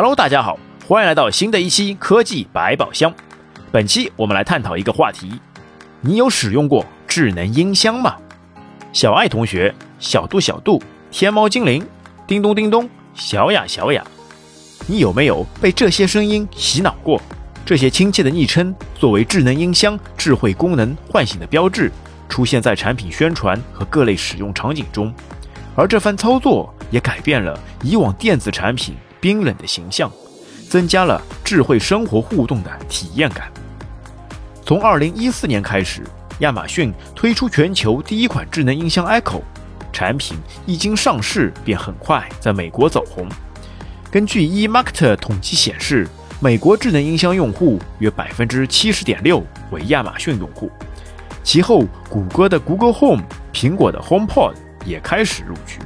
Hello，大家好，欢迎来到新的一期科技百宝箱。本期我们来探讨一个话题：你有使用过智能音箱吗？小爱同学、小度小度、天猫精灵、叮咚叮咚、小雅小雅，你有没有被这些声音洗脑过？这些亲切的昵称作为智能音箱智慧功能唤醒的标志，出现在产品宣传和各类使用场景中。而这番操作也改变了以往电子产品冰冷的形象，增加了智慧生活互动的体验感。从二零一四年开始，亚马逊推出全球第一款智能音箱 Echo，产品一经上市便很快在美国走红。根据 eMarketer 统计显示。美国智能音箱用户约百分之七十点六为亚马逊用户，其后谷歌的 Google Home、苹果的 HomePod 也开始入局。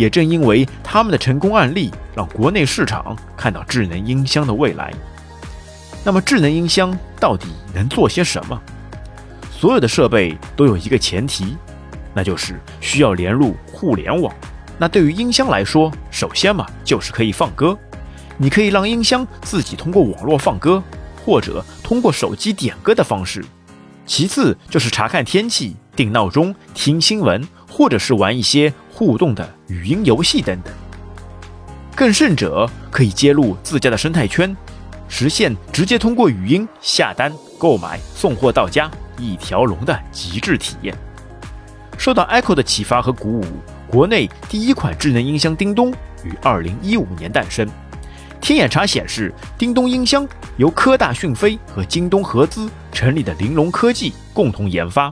也正因为他们的成功案例，让国内市场看到智能音箱的未来。那么，智能音箱到底能做些什么？所有的设备都有一个前提，那就是需要连入互联网。那对于音箱来说，首先嘛，就是可以放歌。你可以让音箱自己通过网络放歌，或者通过手机点歌的方式。其次就是查看天气、定闹钟、听新闻，或者是玩一些互动的语音游戏等等。更甚者，可以接入自家的生态圈，实现直接通过语音下单、购买、送货到家一条龙的极致体验。受到 Echo 的启发和鼓舞，国内第一款智能音箱叮咚于2015年诞生。天眼查显示，叮咚音箱由科大讯飞和京东合资成立的玲珑科技共同研发。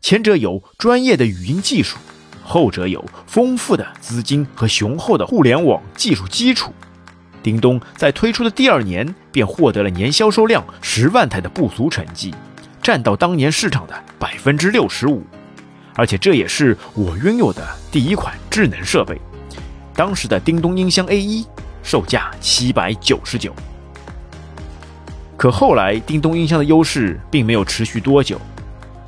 前者有专业的语音技术，后者有丰富的资金和雄厚的互联网技术基础。叮咚在推出的第二年便获得了年销售量十万台的不俗成绩，占到当年市场的百分之六十五。而且这也是我拥有的第一款智能设备。当时的叮咚音箱 A 一。售价七百九十九，可后来叮咚音箱的优势并没有持续多久。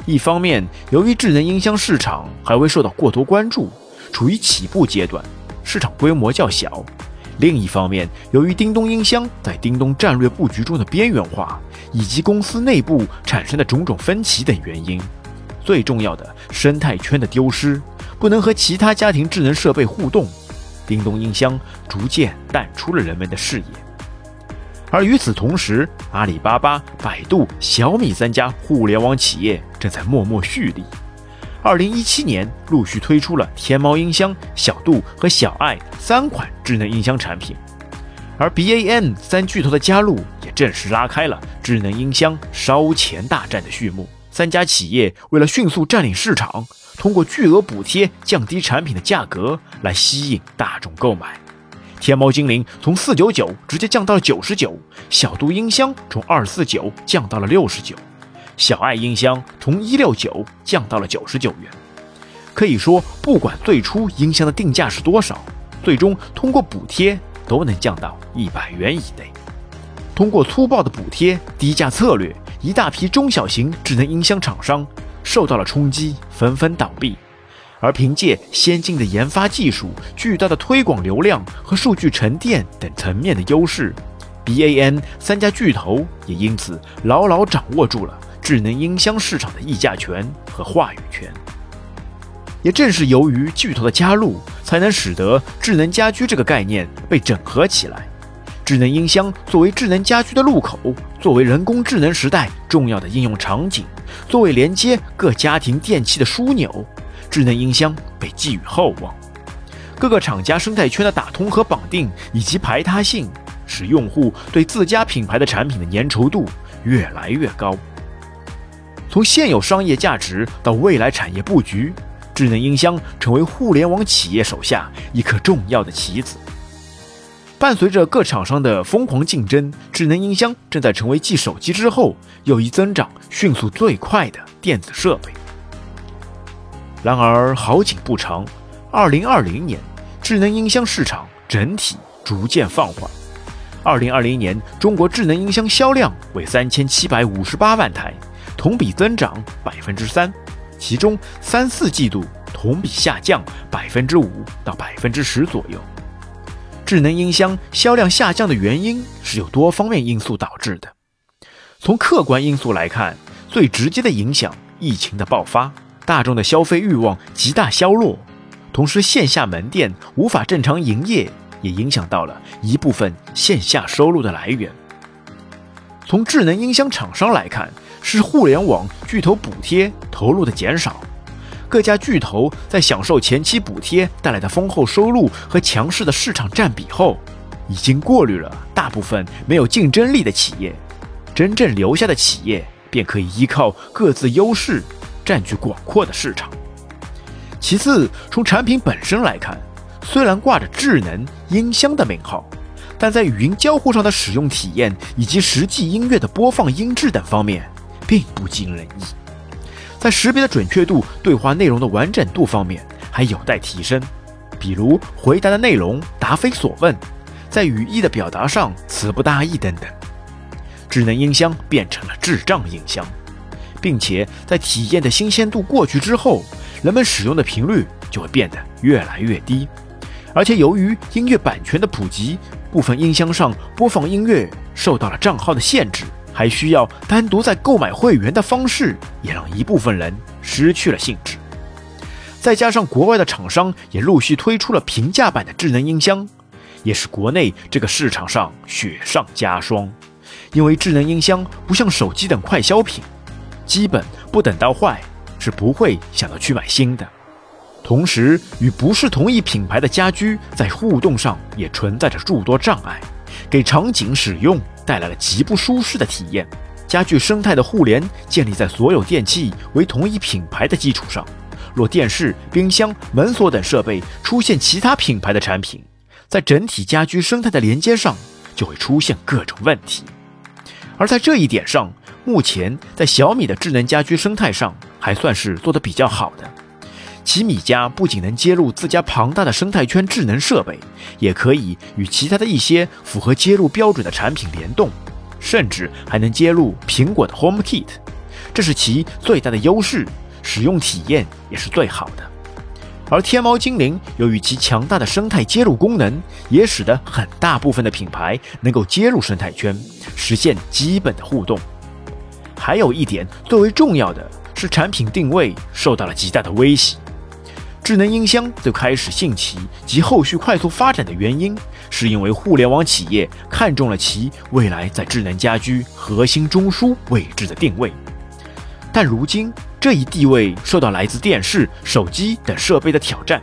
一方面，由于智能音箱市场还未受到过多关注，处于起步阶段，市场规模较小；另一方面，由于叮咚音箱在叮咚战略布局中的边缘化，以及公司内部产生的种种分歧等原因，最重要的生态圈的丢失，不能和其他家庭智能设备互动。叮咚音箱逐渐淡出了人们的视野，而与此同时，阿里巴巴、百度、小米三家互联网企业正在默默蓄力。二零一七年，陆续推出了天猫音箱、小度和小爱三款智能音箱产品，而 BAM 三巨头的加入，也正式拉开了智能音箱烧钱大战的序幕。三家企业为了迅速占领市场。通过巨额补贴降低产品的价格来吸引大众购买，天猫精灵从四九九直接降到了九十九，小度音箱从二四九降到了六十九，小爱音箱从一六九降到了九十九元。可以说，不管最初音箱的定价是多少，最终通过补贴都能降到一百元以内。通过粗暴的补贴、低价策略，一大批中小型智能音箱厂商。受到了冲击，纷纷倒闭。而凭借先进的研发技术、巨大的推广流量和数据沉淀等层面的优势，BAN 三家巨头也因此牢牢掌握住了智能音箱市场的议价权和话语权。也正是由于巨头的加入，才能使得智能家居这个概念被整合起来。智能音箱作为智能家居的入口，作为人工智能时代重要的应用场景。作为连接各家庭电器的枢纽，智能音箱被寄予厚望。各个厂家生态圈的打通和绑定，以及排他性，使用户对自家品牌的产品的粘稠度越来越高。从现有商业价值到未来产业布局，智能音箱成为互联网企业手下一颗重要的棋子。伴随着各厂商的疯狂竞争，智能音箱正在成为继手机之后又一增长迅速最快的电子设备。然而好景不长，二零二零年智能音箱市场整体逐渐放缓。二零二零年中国智能音箱销量为三千七百五十八万台，同比增长百分之三，其中三四季度同比下降百分之五到百分之十左右。智能音箱销量下降的原因是有多方面因素导致的。从客观因素来看，最直接的影响，疫情的爆发，大众的消费欲望极大消落，同时线下门店无法正常营业，也影响到了一部分线下收入的来源。从智能音箱厂商来看，是互联网巨头补贴投入的减少。各家巨头在享受前期补贴带来的丰厚收入和强势的市场占比后，已经过滤了大部分没有竞争力的企业，真正留下的企业便可以依靠各自优势占据广阔的市场。其次，从产品本身来看，虽然挂着智能音箱的名号，但在语音交互上的使用体验以及实际音乐的播放音质等方面，并不尽人意。在识别的准确度、对话内容的完整度方面还有待提升，比如回答的内容答非所问，在语义的表达上词不达意等等。智能音箱变成了智障音箱，并且在体验的新鲜度过去之后，人们使用的频率就会变得越来越低。而且由于音乐版权的普及，部分音箱上播放音乐受到了账号的限制。还需要单独在购买会员的方式，也让一部分人失去了兴致。再加上国外的厂商也陆续推出了平价版的智能音箱，也是国内这个市场上雪上加霜。因为智能音箱不像手机等快消品，基本不等到坏是不会想到去买新的。同时，与不是同一品牌的家居在互动上也存在着诸多障碍，给场景使用。带来了极不舒适的体验。家具生态的互联建立在所有电器为同一品牌的基础上。若电视、冰箱、门锁等设备出现其他品牌的产品，在整体家居生态的连接上就会出现各种问题。而在这一点上，目前在小米的智能家居生态上还算是做得比较好的。其米家不仅能接入自家庞大的生态圈智能设备，也可以与其他的一些符合接入标准的产品联动，甚至还能接入苹果的 Home Kit，这是其最大的优势，使用体验也是最好的。而天猫精灵由于其强大的生态接入功能，也使得很大部分的品牌能够接入生态圈，实现基本的互动。还有一点最为重要的是，产品定位受到了极大的威胁。智能音箱最开始兴起及后续快速发展的原因，是因为互联网企业看中了其未来在智能家居核心中枢位置的定位。但如今这一地位受到来自电视、手机等设备的挑战。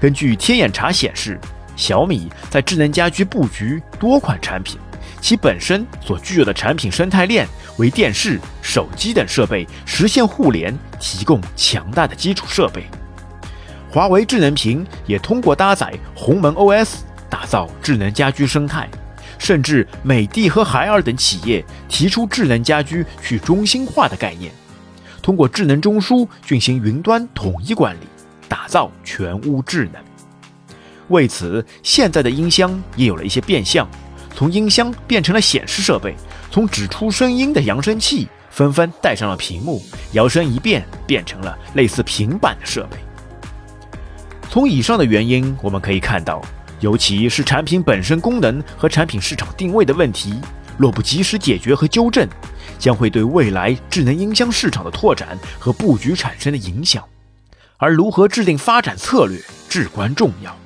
根据天眼查显示，小米在智能家居布局多款产品，其本身所具有的产品生态链为电视、手机等设备实现互联提供强大的基础设备。华为智能屏也通过搭载鸿蒙 OS 打造智能家居生态，甚至美的和海尔等企业提出智能家居去中心化的概念，通过智能中枢进行云端统一管理，打造全屋智能。为此，现在的音箱也有了一些变相，从音箱变成了显示设备，从只出声音的扬声器纷纷带上了屏幕，摇身一变变成了类似平板的设备。从以上的原因，我们可以看到，尤其是产品本身功能和产品市场定位的问题，若不及时解决和纠正，将会对未来智能音箱市场的拓展和布局产生的影响。而如何制定发展策略至关重要。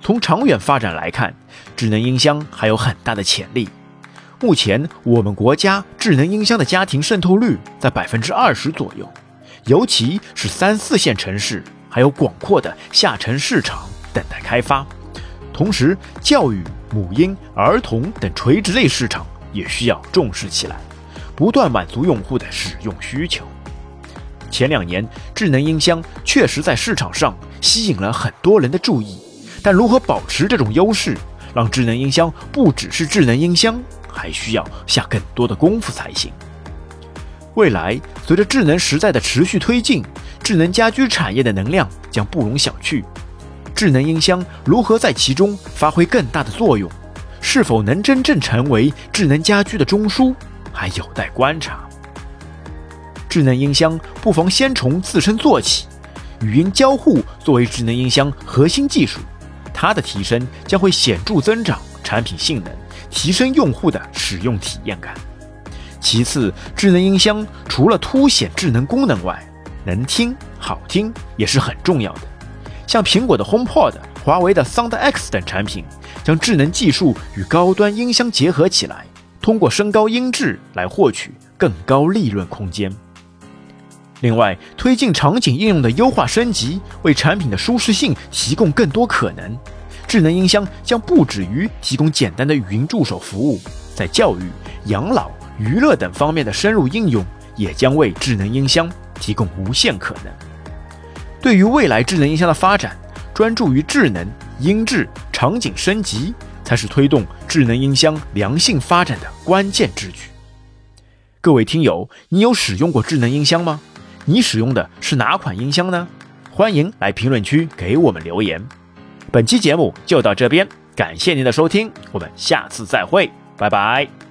从长远发展来看，智能音箱还有很大的潜力。目前，我们国家智能音箱的家庭渗透率在百分之二十左右，尤其是三四线城市。还有广阔的下沉市场等待开发，同时教育、母婴、儿童等垂直类市场也需要重视起来，不断满足用户的使用需求。前两年，智能音箱确实在市场上吸引了很多人的注意，但如何保持这种优势，让智能音箱不只是智能音箱，还需要下更多的功夫才行。未来，随着智能时代的持续推进。智能家居产业的能量将不容小觑，智能音箱如何在其中发挥更大的作用，是否能真正成为智能家居的中枢，还有待观察。智能音箱不妨先从自身做起，语音交互作为智能音箱核心技术，它的提升将会显著增长产品性能，提升用户的使用体验感。其次，智能音箱除了凸显智能功能外，能听好听也是很重要的。像苹果的 HomePod、华为的 Sound X 等产品，将智能技术与高端音箱结合起来，通过升高音质来获取更高利润空间。另外，推进场景应用的优化升级，为产品的舒适性提供更多可能。智能音箱将不止于提供简单的语音助手服务，在教育、养老、娱乐等方面的深入应用，也将为智能音箱提供无限可能。对于未来智能音箱的发展，专注于智能、音质、场景升级，才是推动智能音箱良性发展的关键之举。各位听友，你有使用过智能音箱吗？你使用的是哪款音箱呢？欢迎来评论区给我们留言。本期节目就到这边，感谢您的收听，我们下次再会，拜拜。